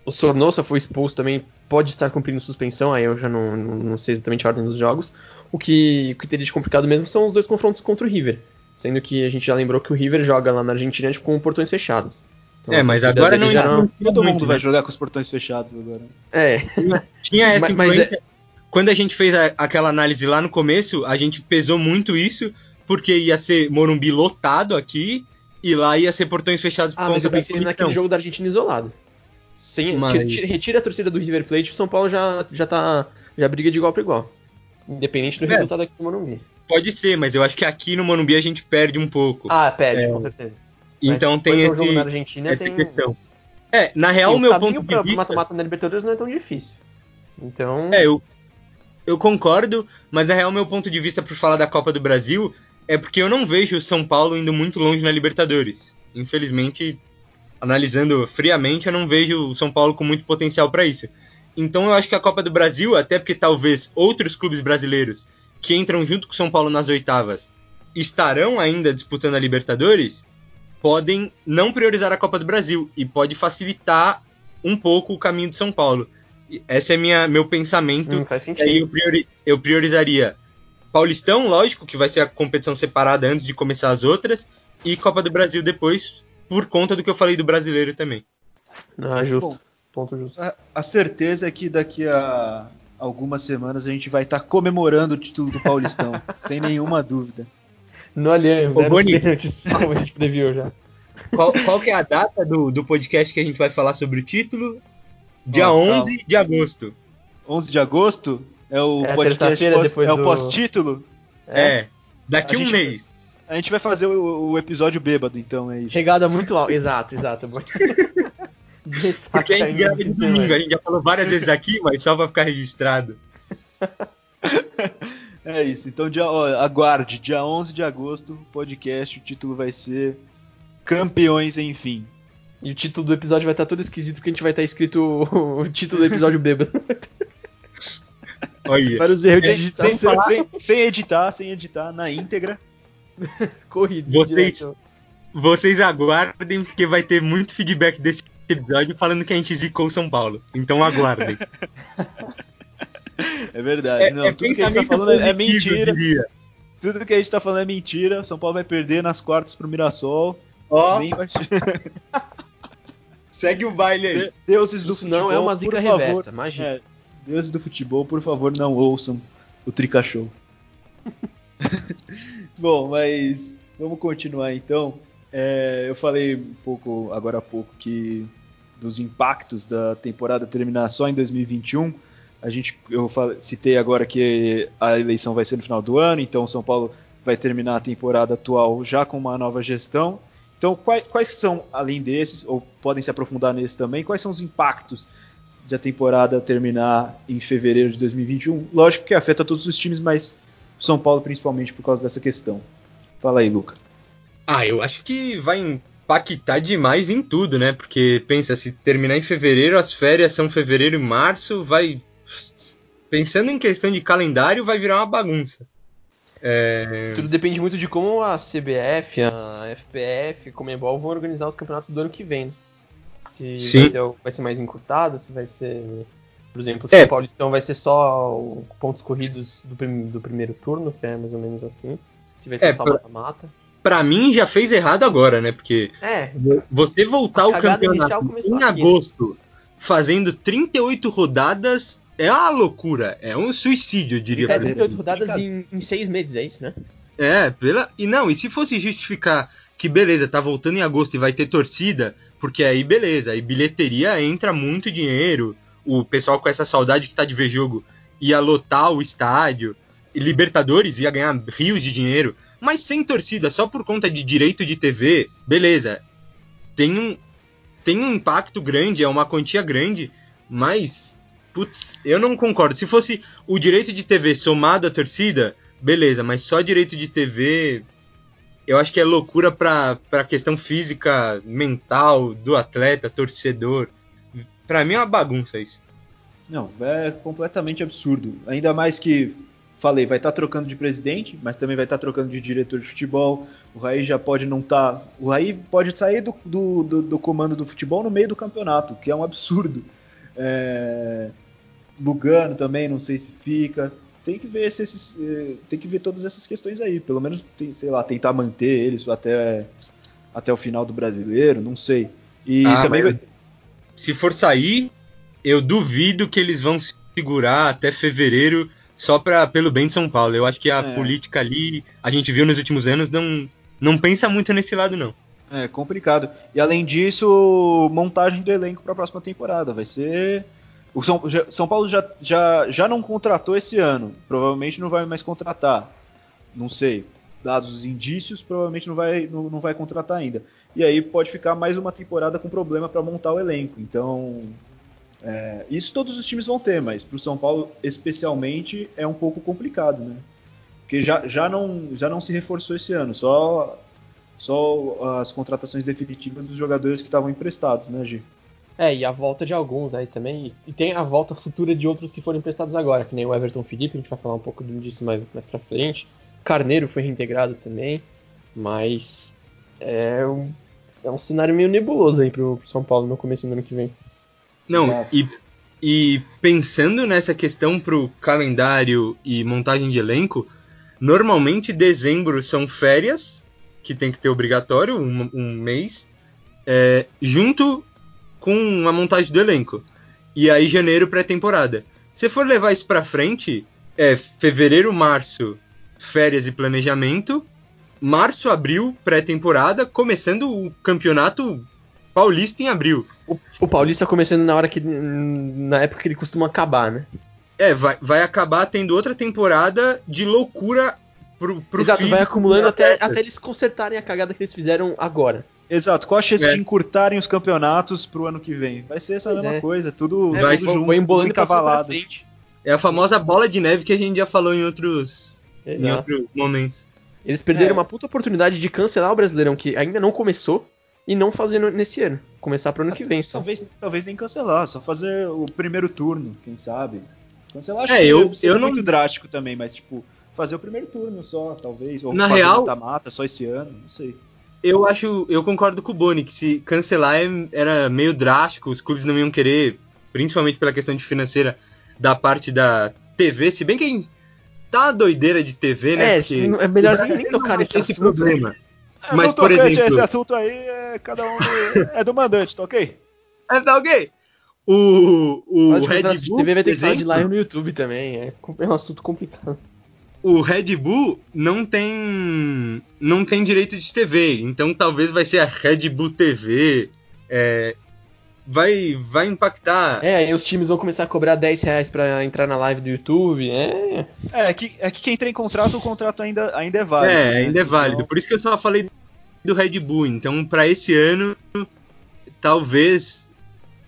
Speaker 3: O Sornosa foi expulso também, pode estar cumprindo suspensão, aí eu já não, não sei exatamente a ordem dos jogos. O que, o que teria de complicado mesmo são os dois confrontos contra o River. Sendo que a gente já lembrou que o River joga lá na Argentina tipo, com portões fechados.
Speaker 2: Então, é, mas agora não,
Speaker 1: não... Todo mundo vai jogar com os portões fechados agora.
Speaker 3: É.
Speaker 2: Tinha essa mas, mas é quando a gente fez a, aquela análise lá no começo, a gente pesou muito isso, porque ia ser Morumbi lotado aqui, e lá ia ser portões fechados
Speaker 3: por ah, conta mas eu pensei naquele jogo da Argentina isolado. Sem, mas... tira, tira, retira a torcida do River Plate, o São Paulo já, já tá. já briga de igual para igual. Independente do é, resultado aqui no Morumbi.
Speaker 2: Pode ser, mas eu acho que aqui no Morumbi a gente perde um pouco.
Speaker 3: Ah, perde, é. com certeza.
Speaker 2: Então
Speaker 3: mas
Speaker 2: tem esse,
Speaker 3: jogo na Argentina,
Speaker 2: essa
Speaker 3: tem...
Speaker 2: questão. É, na real, o meu ponto
Speaker 3: de vista... mata-mata na Libertadores não é tão difícil. Então...
Speaker 2: É, eu, eu concordo, mas na real meu ponto de vista por falar da Copa do Brasil é porque eu não vejo o São Paulo indo muito longe na Libertadores. Infelizmente, analisando friamente, eu não vejo o São Paulo com muito potencial para isso. Então eu acho que a Copa do Brasil, até porque talvez outros clubes brasileiros que entram junto com o São Paulo nas oitavas estarão ainda disputando a Libertadores, podem não priorizar a Copa do Brasil e pode facilitar um pouco o caminho de São Paulo. Esse é minha, meu pensamento.
Speaker 3: Hum, faz sentido.
Speaker 2: Aí eu, priori, eu priorizaria Paulistão, lógico, que vai ser a competição separada antes de começar as outras, e Copa do Brasil depois, por conta do que eu falei do brasileiro também.
Speaker 3: Ah, justo. Bom, Ponto justo.
Speaker 1: A, a, certeza é que daqui a algumas semanas a gente vai estar tá comemorando o título do Paulistão, sem nenhuma dúvida.
Speaker 3: No Allianz, né? Boni, como a gente previu já.
Speaker 2: Qual, qual que é a data do, do podcast que a gente vai falar sobre o título? Dia oh, 11 calma. de agosto.
Speaker 1: 11 de agosto? É o é podcast pós, é o pós-título?
Speaker 2: É. é. Daqui a um gente, mês.
Speaker 1: A gente vai fazer o, o, episódio bêbado, então, é isso.
Speaker 3: Chegada muito alta. Exato, exato.
Speaker 2: Porque a gente grava de domingo, a gente já falou várias vezes aqui, mas só pra ficar registrado.
Speaker 1: É isso, então dia, ó, aguarde, dia 11 de agosto, podcast, o título vai ser Campeões Enfim.
Speaker 3: E o título do episódio vai estar todo esquisito porque a gente vai estar escrito o, título do episódio bêbado.
Speaker 2: Olha.
Speaker 3: Vários erros de.
Speaker 1: Sem, sem, sem, editar, sem editar, na íntegra.
Speaker 3: Corrido.
Speaker 2: Vocês, vocês aguardem, porque vai ter muito feedback desse episódio falando que a gente zicou São Paulo. Então aguardem.
Speaker 1: É verdade. É, Não, é tudo que a gente tá falando é, mentira. Tudo que a gente tá falando é mentira. São Paulo vai perder nas quartas pro Mirassol.
Speaker 2: Ó. Oh. Segue o baile aí.
Speaker 1: Deuses do Isso futebol.
Speaker 3: Não é uma zica reversa, imagina. É,
Speaker 1: deuses do futebol, por favor, não ouçam o Trica Show. Bom, mas vamos continuar então. É, eu falei um pouco agora há pouco que dos impactos da temporada terminar só em 2021. A gente, eu citei agora que a eleição vai ser no final do ano, então o São Paulo vai terminar a temporada atual já com uma nova gestão. Então, quais, quais, são, além desses, ou podem se aprofundar nesses também, quais são os impactos de a temporada terminar em fevereiro de 2021? Lógico que afeta todos os times, mas São Paulo principalmente por causa dessa questão. Fala aí, Luca.
Speaker 2: Ah, eu acho que vai impactar demais em tudo, né? Porque pensa, se terminar em fevereiro, as férias são fevereiro e março, vai. Pensando em questão de calendário, vai virar uma bagunça.
Speaker 3: É... Tudo depende muito de como a CBF, a FPF, a Comembol vão organizar os campeonatos do ano que vem. Se Sim. Vai, ter, vai ser mais encurtado, se vai ser. Por exemplo, se é. o Paulistão vai ser só pontos corridos do, prim, do primeiro turno, que é mais ou menos assim. Se vai ser é, só mata-mata.
Speaker 2: Pra mim já fez errado agora, né? Porque
Speaker 3: é.
Speaker 2: você voltar o campeonato em agosto fazendo 38 rodadas é uma loucura, é um suicídio, eu diria.
Speaker 3: É, 38 rodadas em, em seis meses, é isso, né?
Speaker 2: É, pela. E não, e se fosse justificar que beleza, tá voltando em agosto e vai ter torcida, porque aí beleza, aí bilheteria entra muito dinheiro, o pessoal com essa saudade que tá de ver jogo ia lotar o estádio, Libertadores ia ganhar rios de dinheiro, mas sem torcida, só por conta de direito de TV, beleza, tem um, tem um impacto grande, é uma quantia grande, mas, putz, eu não concordo. Se fosse o direito de TV somado à torcida, beleza, mas só direito de TV, eu acho que é loucura para a questão física, mental do atleta, torcedor. Para mim é uma bagunça isso.
Speaker 1: Não, é completamente absurdo. Ainda mais que, falei, vai estar tá trocando de presidente, mas também vai estar tá trocando de diretor de futebol. O Raí já pode não estar. Tá, o Raí pode sair do, do, do, do, comando do futebol no meio do campeonato, que é um absurdo. É... Lugano também, não sei se fica tem que ver esses, eh, tem que ver todas essas questões aí, pelo menos sei lá, tentar manter eles até até o final do brasileiro, não sei. E ah, também vai...
Speaker 2: se for sair, eu duvido que eles vão segurar até fevereiro só para pelo bem de São Paulo. Eu acho que a é. política ali, a gente viu nos últimos anos, não não pensa muito nesse lado não.
Speaker 1: É complicado. E além disso, montagem do elenco para a próxima temporada vai ser o São, São Paulo já, já, já não contratou esse ano, provavelmente não vai mais contratar. Não sei. Dados os indícios, provavelmente não vai, não, não vai contratar ainda. E aí pode ficar mais uma temporada com problema para montar o elenco. Então, é, isso todos os times vão ter, mas para o São Paulo especialmente é um pouco complicado, né? Porque já, já, não, já não se reforçou esse ano, só, só as contratações definitivas dos jogadores que estavam emprestados, né, Gi?
Speaker 3: É, e a volta de alguns aí também. E tem a volta futura de outros que foram emprestados agora, que nem o Everton Felipe, a gente vai falar um pouco disso mais, mais pra frente. Carneiro foi reintegrado também, mas é um, é um cenário meio nebuloso aí pro, pro São Paulo no começo do ano que vem.
Speaker 2: Não, e, e pensando nessa questão pro calendário e montagem de elenco, normalmente dezembro são férias, que tem que ter obrigatório, um, um mês, é, junto com a montagem do elenco. E aí janeiro pré-temporada. Se for levar isso para frente, é fevereiro, março, férias e planejamento, março, abril, pré-temporada, começando o campeonato paulista em abril.
Speaker 3: O, o, paulista começando na hora que na época que ele costuma acabar, né?
Speaker 2: É, vai, vai acabar tendo outra temporada de loucura pro, pro
Speaker 3: Exato, vai acumulando até, até eles consertarem a cagada que eles fizeram agora.
Speaker 1: Exato, qual a chance é. de encurtarem os campeonatos pro ano que vem? Vai ser essa pois mesma é. coisa, tudo,
Speaker 3: é, vai, tudo junto, tudo encavalado.
Speaker 2: É a famosa bola de neve que a gente já falou em outros, em outros momentos.
Speaker 3: Eles perderam é. uma puta oportunidade de cancelar o Brasileirão, que ainda não começou, e não fazer nesse ano. Começar pro ano que vem só.
Speaker 1: Talvez, talvez nem cancelar, só fazer o primeiro turno, quem sabe. Cancelar acho
Speaker 2: é,
Speaker 1: que
Speaker 2: eu,
Speaker 1: eu
Speaker 2: não...
Speaker 1: muito drástico também, mas tipo, fazer o primeiro turno só, talvez. Ou
Speaker 2: Na
Speaker 1: fazer
Speaker 2: real,
Speaker 1: mata-mata só esse ano, não sei.
Speaker 2: Eu acho, eu concordo com o Boni, que se cancelar é, era meio drástico, os clubes não iam querer, principalmente pela questão de financeira da parte da TV, se bem que tá doideira de TV, né?
Speaker 3: É, porque é melhor nem, nem tocar nesse esse problema.
Speaker 1: É, Mas, por exemplo... Esse assunto aí, é, cada um do, é do mandante, tá ok?
Speaker 2: É, tá ok? O, o Red Bull.
Speaker 3: TV vai ter que falar de live no YouTube também, é, é um assunto complicado
Speaker 2: o Red Bull não tem não tem direito de TV, então talvez vai ser a Red Bull TV. É, vai vai impactar.
Speaker 3: É, aí os times vão começar a cobrar 10 reais pra entrar na live do YouTube. É,
Speaker 1: é, é que, é que quem entra em contrato, o contrato ainda, ainda é válido.
Speaker 2: É, né? ainda é válido. Então... Por isso que eu só falei do Red Bull. Então, para esse ano, talvez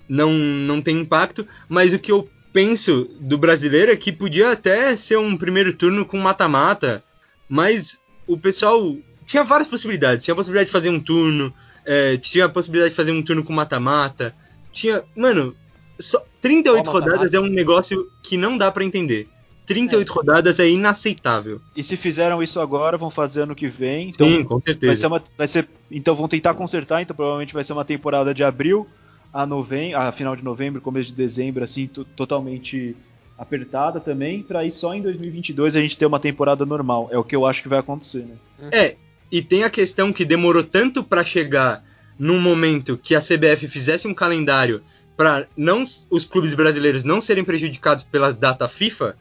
Speaker 2: não, não tenha impacto, mas o que eu penso do brasileiro é que podia até ser um primeiro turno com mata-mata, mas o pessoal tinha várias possibilidades. Tinha a possibilidade de fazer um turno, é, tinha a possibilidade de fazer um turno com mata-mata. Tinha. Mano, só, 38 rodadas é um negócio que não dá para entender. 38 é. rodadas é inaceitável.
Speaker 1: E se fizeram isso agora, vão fazer ano que vem. Então
Speaker 2: Sim, com certeza.
Speaker 1: Vai ser uma, vai ser, então vão tentar consertar, então provavelmente vai ser uma temporada de abril a, novembro, a final de novembro, começo de dezembro, assim, totalmente apertada também, para aí só em 2022 a gente ter uma temporada normal. É o que eu acho que vai acontecer, né?
Speaker 2: É, e tem a questão que demorou tanto para chegar num momento que a CBF fizesse um calendário para não os clubes brasileiros não serem prejudicados pela data FIFA,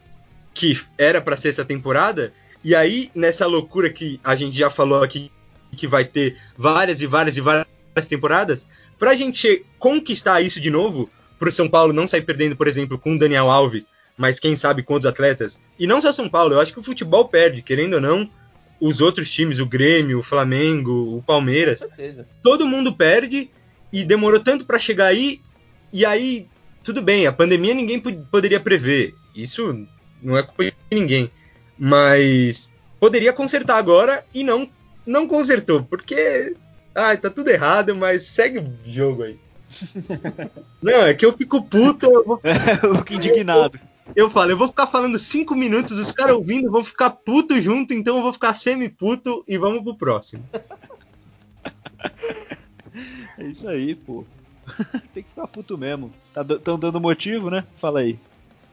Speaker 2: que era para ser essa temporada, e aí nessa loucura que a gente já falou aqui que vai ter várias e várias e várias temporadas, para a gente conquistar isso de novo, para o São Paulo não sair perdendo, por exemplo, com o Daniel Alves, mas quem sabe outros atletas, e não só São Paulo, eu acho que o futebol perde, querendo ou não, os outros times, o Grêmio, o Flamengo, o Palmeiras, todo mundo perde e demorou tanto para chegar aí, e aí, tudo bem, a pandemia ninguém poderia prever, isso não é culpa de ninguém, mas poderia consertar agora e não, não consertou, porque ah, tá tudo errado, mas segue o jogo aí. Não, é que eu fico puto. Eu vou...
Speaker 1: É, indignado.
Speaker 2: Eu, falo, eu vou ficar falando cinco minutos, os caras ouvindo vão ficar puto junto, então eu vou ficar semi-puto e vamos pro próximo.
Speaker 1: É isso aí, pô. Tem que ficar puto mesmo. Estão tá, dando motivo, né? Fala aí.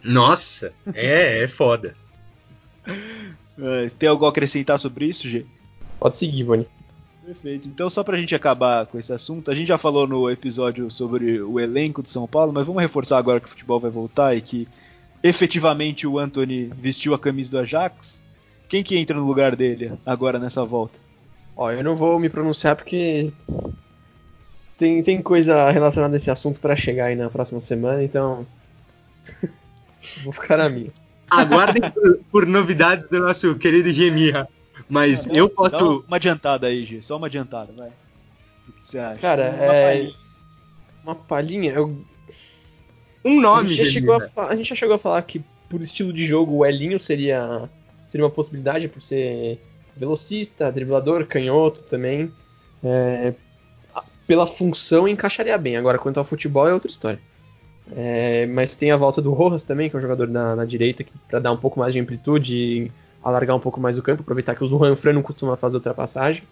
Speaker 2: Nossa, é, é foda.
Speaker 1: É, tem algo a acrescentar sobre isso, G?
Speaker 3: Pode seguir, Vani.
Speaker 1: Perfeito. Então, só pra gente acabar com esse assunto, a gente já falou no episódio sobre o elenco do São Paulo, mas vamos reforçar agora que o futebol vai voltar e que efetivamente o Anthony vestiu a camisa do Ajax. Quem que entra no lugar dele agora nessa volta?
Speaker 3: Ó, eu não vou me pronunciar porque tem, tem coisa relacionada a esse assunto para chegar aí na próxima semana, então vou ficar na minha.
Speaker 2: Aguardem por, por novidades do nosso querido Gemirra. Mas eu posso.
Speaker 1: Uma adiantada aí, G. Só uma adiantada, vai. O que você acha?
Speaker 3: Cara, uma é. Palhinha. Uma palhinha. Eu...
Speaker 2: Um nome,
Speaker 3: a gente, a, a gente já chegou a falar que por estilo de jogo o Elinho seria, seria uma possibilidade por ser velocista, driblador, canhoto também. É, pela função encaixaria bem. Agora, quanto ao futebol é outra história. É, mas tem a volta do Rojas também, que é um jogador na, na direita, para dar um pouco mais de amplitude alargar um pouco mais o campo, aproveitar que o Juan Fran não costuma fazer ultrapassagem.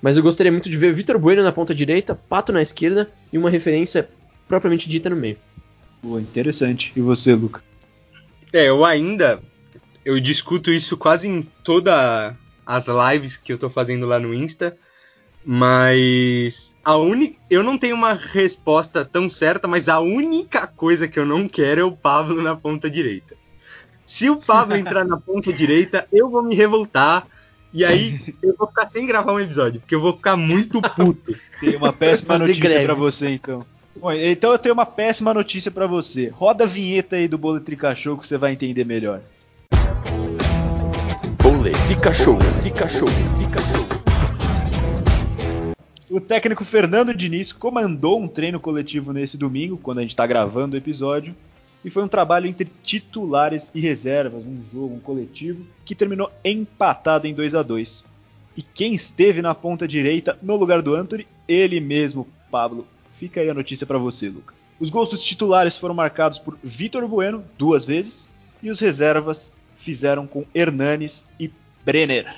Speaker 3: Mas eu gostaria muito de ver Vitor Bueno na ponta direita, Pato na esquerda e uma referência propriamente dita no meio.
Speaker 1: Pô, interessante. E você, Luca?
Speaker 2: É, eu ainda eu discuto isso quase em todas as lives que eu tô fazendo lá no Insta, mas a única eu não tenho uma resposta tão certa, mas a única coisa que eu não quero é o Pablo na ponta direita. Se o Pablo entrar na ponta direita, eu vou me revoltar. E aí eu vou ficar sem gravar um episódio, porque eu vou ficar muito puto.
Speaker 1: Tem uma péssima notícia para você, então. Bom, então eu tenho uma péssima notícia para você. Roda a vinheta aí do Boletrica Show que você vai entender melhor.
Speaker 4: Boletrica Show, fica show, fica show.
Speaker 1: O técnico Fernando Diniz comandou um treino coletivo nesse domingo, quando a gente está gravando o episódio, e foi um trabalho entre titulares e reservas, um jogo, um coletivo, que terminou empatado em 2 a 2 E quem esteve na ponta direita no lugar do Anthony? Ele mesmo, Pablo. Fica aí a notícia para você, Luca. Os gols dos titulares foram marcados por Vitor Bueno, duas vezes, e os reservas fizeram com Hernanes e Brenner.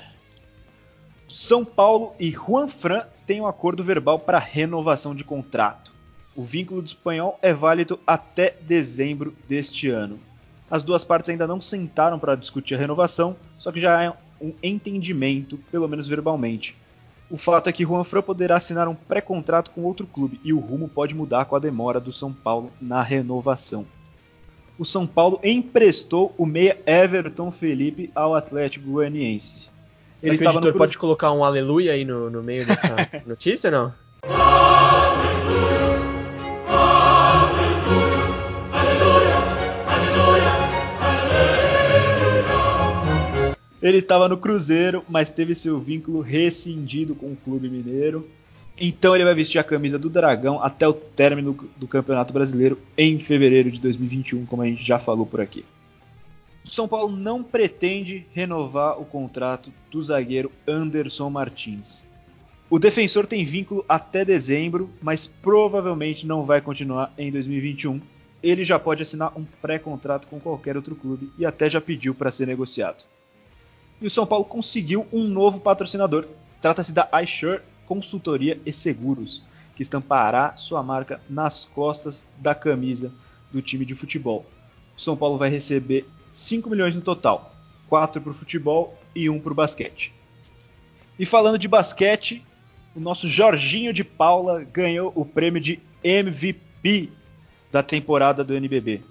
Speaker 1: São Paulo e Juan Fran têm um acordo verbal para renovação de contrato. O vínculo do espanhol é válido até dezembro deste ano. As duas partes ainda não sentaram para discutir a renovação, só que já há um entendimento, pelo menos verbalmente. O fato é que Juan Fran poderá assinar um pré-contrato com outro clube e o rumo pode mudar com a demora do São Paulo na renovação. O São Paulo emprestou o meia Everton Felipe ao Atlético Goianiense.
Speaker 3: Ele estava no... pode colocar um aleluia aí no, no meio dessa notícia, não?
Speaker 1: Ele estava no Cruzeiro, mas teve seu vínculo rescindido com o clube mineiro. Então ele vai vestir a camisa do Dragão até o término do Campeonato Brasileiro em fevereiro de 2021, como a gente já falou por aqui. O São Paulo não pretende renovar o contrato do zagueiro Anderson Martins. O defensor tem vínculo até dezembro, mas provavelmente não vai continuar em 2021. Ele já pode assinar um pré-contrato com qualquer outro clube e até já pediu para ser negociado e o São Paulo conseguiu um novo patrocinador. Trata-se da iSure Consultoria e Seguros, que estampará sua marca nas costas da camisa do time de futebol. O São Paulo vai receber 5 milhões no total, 4 para o futebol e 1 para o basquete. E falando de basquete, o nosso Jorginho de Paula ganhou o prêmio de MVP da temporada do NBB.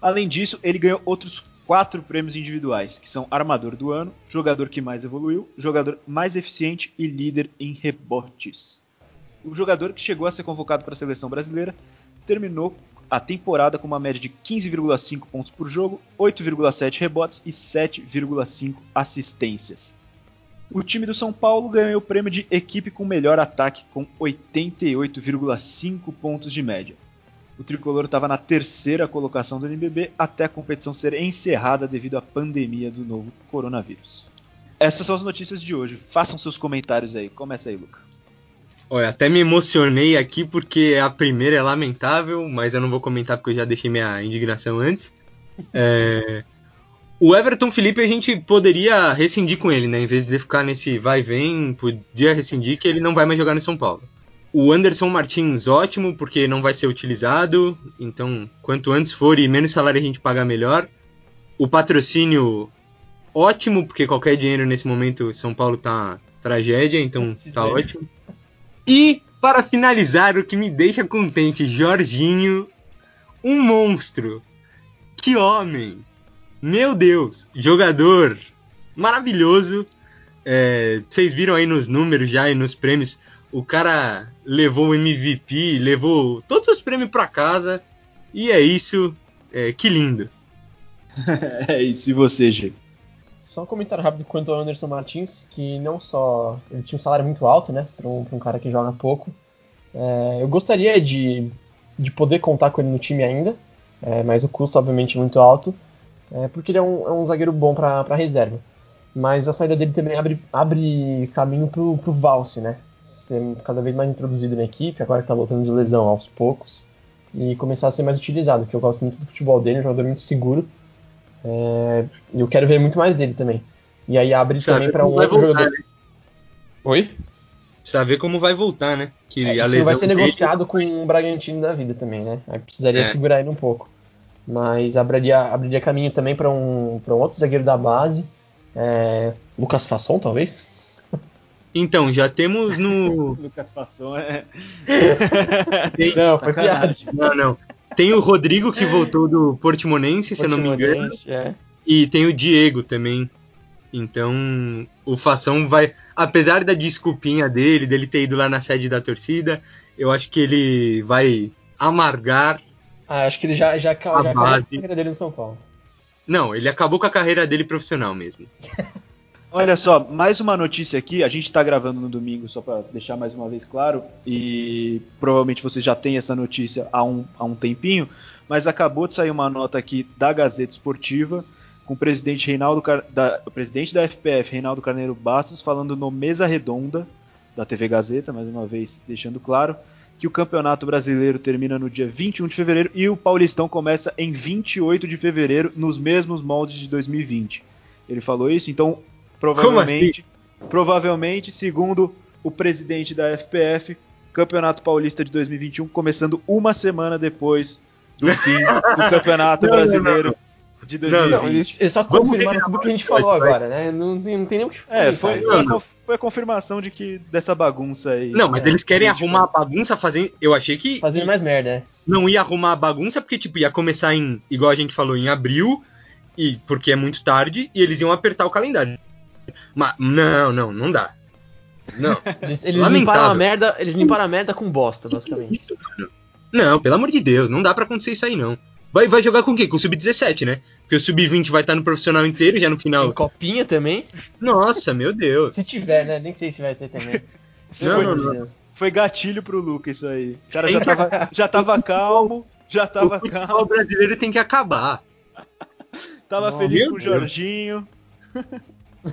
Speaker 1: Além disso, ele ganhou outros quatro prêmios individuais, que são Armador do Ano, Jogador que mais evoluiu, Jogador mais eficiente e Líder em rebotes. O jogador que chegou a ser convocado para a seleção brasileira terminou a temporada com uma média de 15,5 pontos por jogo, 8,7 rebotes e 7,5 assistências. O time do São Paulo ganhou o prêmio de equipe com melhor ataque com 88,5 pontos de média. O tricolor estava na terceira colocação do NBB até a competição ser encerrada devido à pandemia do novo coronavírus. Essas são as notícias de hoje. Façam seus comentários aí. Começa aí, Luca.
Speaker 2: Olha, até me emocionei aqui porque a primeira é lamentável, mas eu não vou comentar porque eu já deixei minha indignação antes. É... O Everton Felipe a gente poderia rescindir com ele, né? Em vez de ficar nesse vai e vem, podia rescindir que ele não vai mais jogar no São Paulo. O Anderson Martins, ótimo, porque não vai ser utilizado. Então, quanto antes for e menos salário a gente pagar, melhor. O patrocínio, ótimo, porque qualquer dinheiro nesse momento São Paulo tá tragédia, então tá ótimo. E, para finalizar, o que me deixa contente, Jorginho, um monstro. Que homem! Meu Deus, jogador maravilhoso. É, vocês viram aí nos números já e nos prêmios, o cara levou o MVP, levou todos os prêmios para casa. E é isso. É, que lindo.
Speaker 1: é isso, e você, G?
Speaker 3: Só um comentário rápido quanto ao Anderson Martins, que não só ele tinha um salário muito alto, né, para um, um, cara que joga pouco. É, eu gostaria de, de poder contar com ele no time ainda, é, mas o custo, obviamente, é muito alto, é, porque ele é um, é um zagueiro bom para reserva. Mas a saída dele também abre, abre caminho para o Valse, né? Ser cada vez mais introduzido na equipe, agora que está voltando de lesão aos poucos, e começar a ser mais utilizado, porque eu gosto muito do futebol dele, é um jogador muito seguro é, eu quero ver muito mais dele também. E aí abre Sabe também para um outro voltar, jogador. Né? Oi?
Speaker 2: Precisa ver como vai voltar, né?
Speaker 3: Que é, a lesão vai ser dele... negociado com o Bragantino da vida também, né? Aí precisaria é. segurar ele um pouco. Mas abriria, abriria caminho também para um, um outro zagueiro da base. É, Lucas Fasson, talvez?
Speaker 2: Então, já temos no.
Speaker 1: Lucas Fasson é.
Speaker 3: Tem... Não, foi piada.
Speaker 2: Não, não. Tem o Rodrigo que voltou do Portimonense, se eu não me engano. É. E tem o Diego também. Então, o Fação vai. Apesar da desculpinha dele, dele ter ido lá na sede da torcida, eu acho que ele vai amargar.
Speaker 3: Ah, acho que ele já, já, já acabou a carreira dele no São Paulo.
Speaker 2: Não, ele acabou com a carreira dele profissional mesmo.
Speaker 1: Olha só, mais uma notícia aqui. A gente está gravando no domingo, só para deixar mais uma vez claro, e provavelmente você já tem essa notícia há um, há um tempinho, mas acabou de sair uma nota aqui da Gazeta Esportiva com o presidente Reinaldo da, o presidente da FPF, Reinaldo Carneiro Bastos, falando no Mesa Redonda da TV Gazeta, mais uma vez deixando claro, que o Campeonato Brasileiro termina no dia 21 de fevereiro e o Paulistão começa em 28 de fevereiro, nos mesmos moldes de 2020. Ele falou isso, então Provavelmente, assim? provavelmente, segundo o presidente da FPF, Campeonato Paulista de 2021 começando uma semana depois do fim do Campeonato não, Brasileiro. Não, não. De 2020. Não,
Speaker 3: eles, só confirmaram tudo que a gente falou agora, né? Não, tem, não tem nem o que
Speaker 1: falar. É, foi, foi, a, foi, a, confirmação de que dessa bagunça aí.
Speaker 2: Não, mas é, eles querem arrumar a bagunça fazendo. Eu achei que.
Speaker 3: Fazendo mais merda, é.
Speaker 2: Não ia arrumar a bagunça porque, tipo, ia começar em. Igual a gente falou, em abril, e porque é muito tarde, e eles iam apertar o calendário. Mas, não, não, não dá. Não.
Speaker 3: Eles, eles limparam a merda, eles limparam a merda com bosta, basicamente. Isso.
Speaker 2: Não, pelo amor de Deus, não dá para acontecer isso aí não. Vai, vai jogar com quem? Com o Sub-17, né? Porque o Sub-20 vai estar no profissional inteiro já no final. Tem
Speaker 3: copinha também?
Speaker 2: Nossa, meu Deus.
Speaker 3: se tiver, né? Nem sei se vai ter também.
Speaker 1: não, não, não. Foi gatilho pro Luca isso aí. O cara já tava, já tava calmo, já tava o calmo.
Speaker 2: O brasileiro tem que acabar.
Speaker 1: tava feliz com o Jorginho.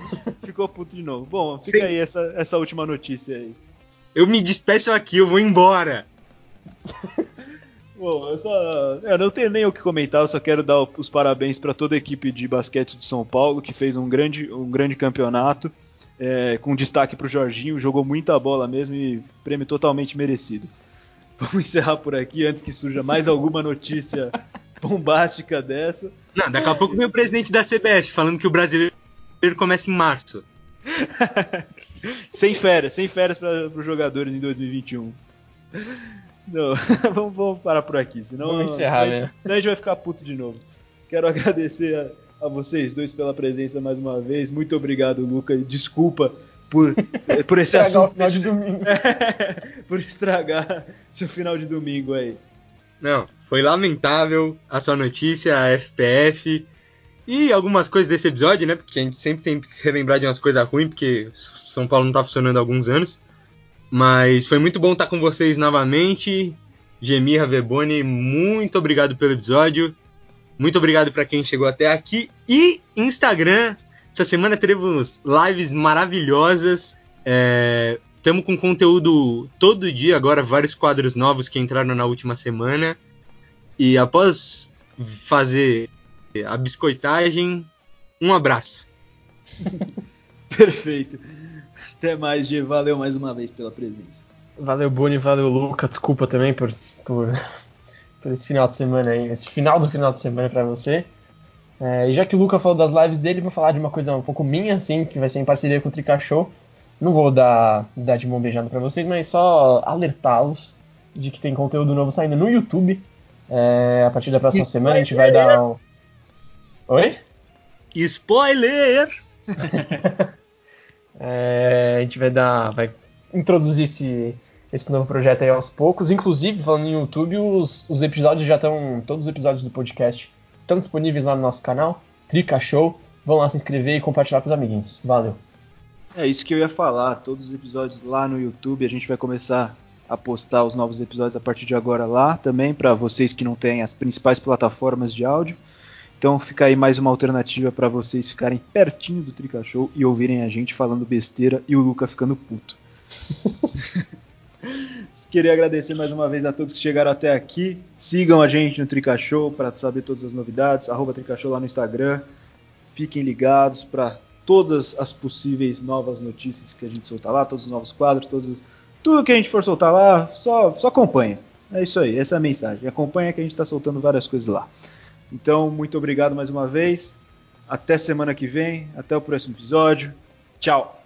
Speaker 1: Ficou puto de novo. Bom, fica Sim. aí essa, essa última notícia aí.
Speaker 2: Eu me despeço aqui, eu vou embora.
Speaker 1: Bom, eu só. Eu não tenho nem o que comentar, eu só quero dar os parabéns para toda a equipe de basquete de São Paulo, que fez um grande, um grande campeonato, é, com destaque para o Jorginho, jogou muita bola mesmo e prêmio totalmente merecido. Vamos encerrar por aqui antes que surja mais alguma notícia bombástica dessa.
Speaker 2: Não, daqui a pouco vem o presidente da CBF falando que o brasileiro começa em março.
Speaker 1: sem férias, sem férias para os jogadores em 2021. Não, vamos, vamos parar por aqui, senão,
Speaker 3: Vamos encerrar,
Speaker 1: senão,
Speaker 3: né?
Speaker 1: senão a gente vai ficar puto de novo. Quero agradecer a, a vocês dois pela presença mais uma vez. Muito obrigado, Luca. Desculpa por, por esse assunto.
Speaker 3: final de domingo.
Speaker 1: por estragar seu final de domingo aí.
Speaker 2: Não, foi lamentável a sua notícia, a FPF e algumas coisas desse episódio, né? Porque a gente sempre tem que relembrar de umas coisas ruins, porque São Paulo não tá funcionando há alguns anos. Mas foi muito bom estar com vocês novamente. Gemirra Verboni, muito obrigado pelo episódio. Muito obrigado para quem chegou até aqui. E Instagram, essa semana teremos lives maravilhosas. Estamos com conteúdo todo dia agora, vários quadros novos que entraram na última semana. E após fazer a biscoitagem, um abraço.
Speaker 1: Perfeito. Até mais, G. Valeu mais uma vez pela presença.
Speaker 3: Valeu, Boni, valeu, Luca. Desculpa também por, por, por esse final de semana aí, esse final do final de semana pra você. É, e já que o Luca falou das lives dele, vou falar de uma coisa um pouco minha, assim, que vai ser em parceria com o Trica Show. Não vou dar, dar de mão beijada pra vocês, mas só alertá-los de que tem conteúdo novo saindo no YouTube. É, a partir da próxima semana a gente vai dar um... Oi?
Speaker 2: Spoiler!
Speaker 3: É, a gente vai dar, vai introduzir esse, esse novo projeto aí aos poucos. Inclusive, falando em YouTube, os, os episódios já estão, todos os episódios do podcast estão disponíveis lá no nosso canal, Trica Show. Vão lá se inscrever e compartilhar com os amiguinhos. Valeu.
Speaker 1: É isso que eu ia falar. Todos os episódios lá no YouTube. A gente vai começar a postar os novos episódios a partir de agora lá também, para vocês que não têm as principais plataformas de áudio. Então fica aí mais uma alternativa para vocês ficarem pertinho do Trica Show e ouvirem a gente falando besteira e o Luca ficando puto. Queria agradecer mais uma vez a todos que chegaram até aqui. Sigam a gente no Trica Show para saber todas as novidades. Arroba Trica Show lá no Instagram. Fiquem ligados para todas as possíveis novas notícias que a gente soltar lá, todos os novos quadros, todos os... tudo que a gente for soltar lá, só, só acompanha. É isso aí, essa é a mensagem. Acompanha que a gente está soltando várias coisas lá. Então, muito obrigado mais uma vez. Até semana que vem. Até o próximo episódio. Tchau.